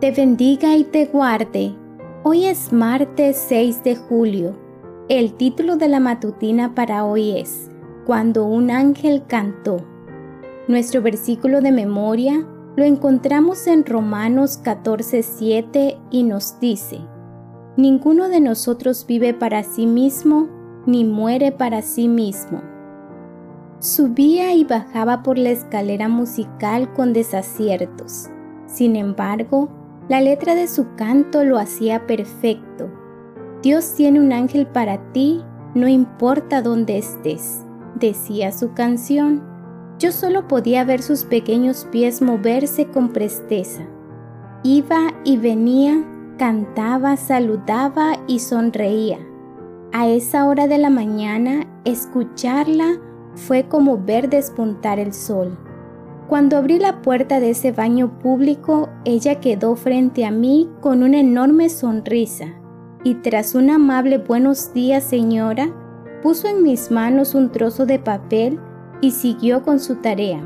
te bendiga y te guarde. Hoy es martes 6 de julio. El título de la matutina para hoy es Cuando un ángel cantó. Nuestro versículo de memoria lo encontramos en Romanos 14:7 y nos dice, Ninguno de nosotros vive para sí mismo, ni muere para sí mismo. Subía y bajaba por la escalera musical con desaciertos. Sin embargo, la letra de su canto lo hacía perfecto. Dios tiene un ángel para ti, no importa dónde estés, decía su canción. Yo solo podía ver sus pequeños pies moverse con presteza. Iba y venía, cantaba, saludaba y sonreía. A esa hora de la mañana, escucharla fue como ver despuntar el sol. Cuando abrí la puerta de ese baño público, ella quedó frente a mí con una enorme sonrisa y tras un amable buenos días señora, puso en mis manos un trozo de papel y siguió con su tarea.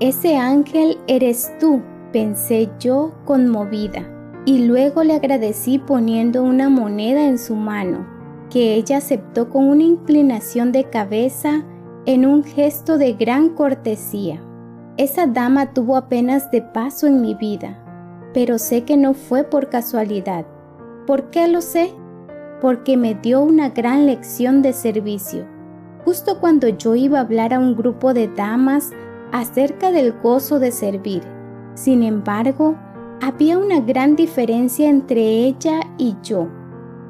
Ese ángel eres tú, pensé yo conmovida, y luego le agradecí poniendo una moneda en su mano, que ella aceptó con una inclinación de cabeza en un gesto de gran cortesía. Esa dama tuvo apenas de paso en mi vida, pero sé que no fue por casualidad. ¿Por qué lo sé? Porque me dio una gran lección de servicio. Justo cuando yo iba a hablar a un grupo de damas acerca del gozo de servir. Sin embargo, había una gran diferencia entre ella y yo.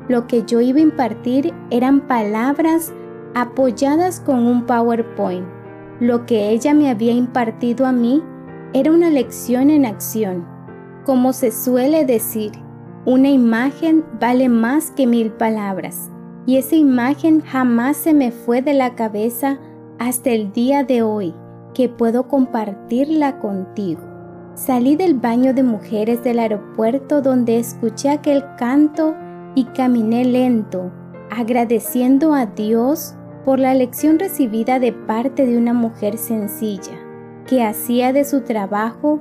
Lo que yo iba a impartir eran palabras apoyadas con un PowerPoint lo que ella me había impartido a mí era una lección en acción. Como se suele decir, una imagen vale más que mil palabras, y esa imagen jamás se me fue de la cabeza hasta el día de hoy, que puedo compartirla contigo. Salí del baño de mujeres del aeropuerto donde escuché aquel canto y caminé lento, agradeciendo a Dios por la lección recibida de parte de una mujer sencilla, que hacía de su trabajo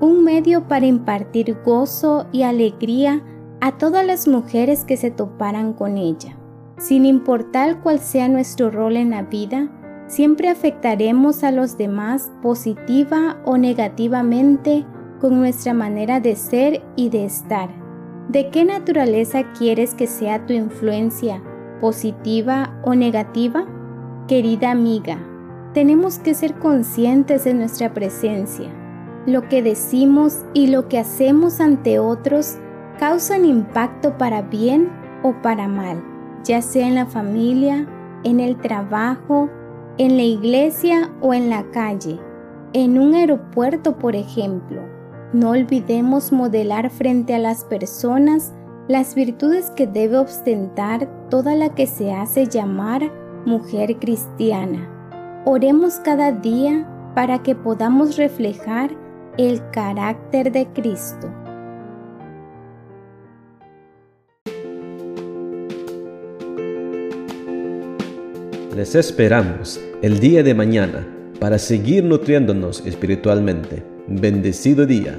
un medio para impartir gozo y alegría a todas las mujeres que se toparan con ella. Sin importar cuál sea nuestro rol en la vida, siempre afectaremos a los demás positiva o negativamente con nuestra manera de ser y de estar. ¿De qué naturaleza quieres que sea tu influencia positiva o negativa? Querida amiga, tenemos que ser conscientes de nuestra presencia. Lo que decimos y lo que hacemos ante otros causan impacto para bien o para mal, ya sea en la familia, en el trabajo, en la iglesia o en la calle, en un aeropuerto, por ejemplo. No olvidemos modelar frente a las personas las virtudes que debe ostentar toda la que se hace llamar mujer cristiana. Oremos cada día para que podamos reflejar el carácter de Cristo. Les esperamos el día de mañana para seguir nutriéndonos espiritualmente. Bendecido día.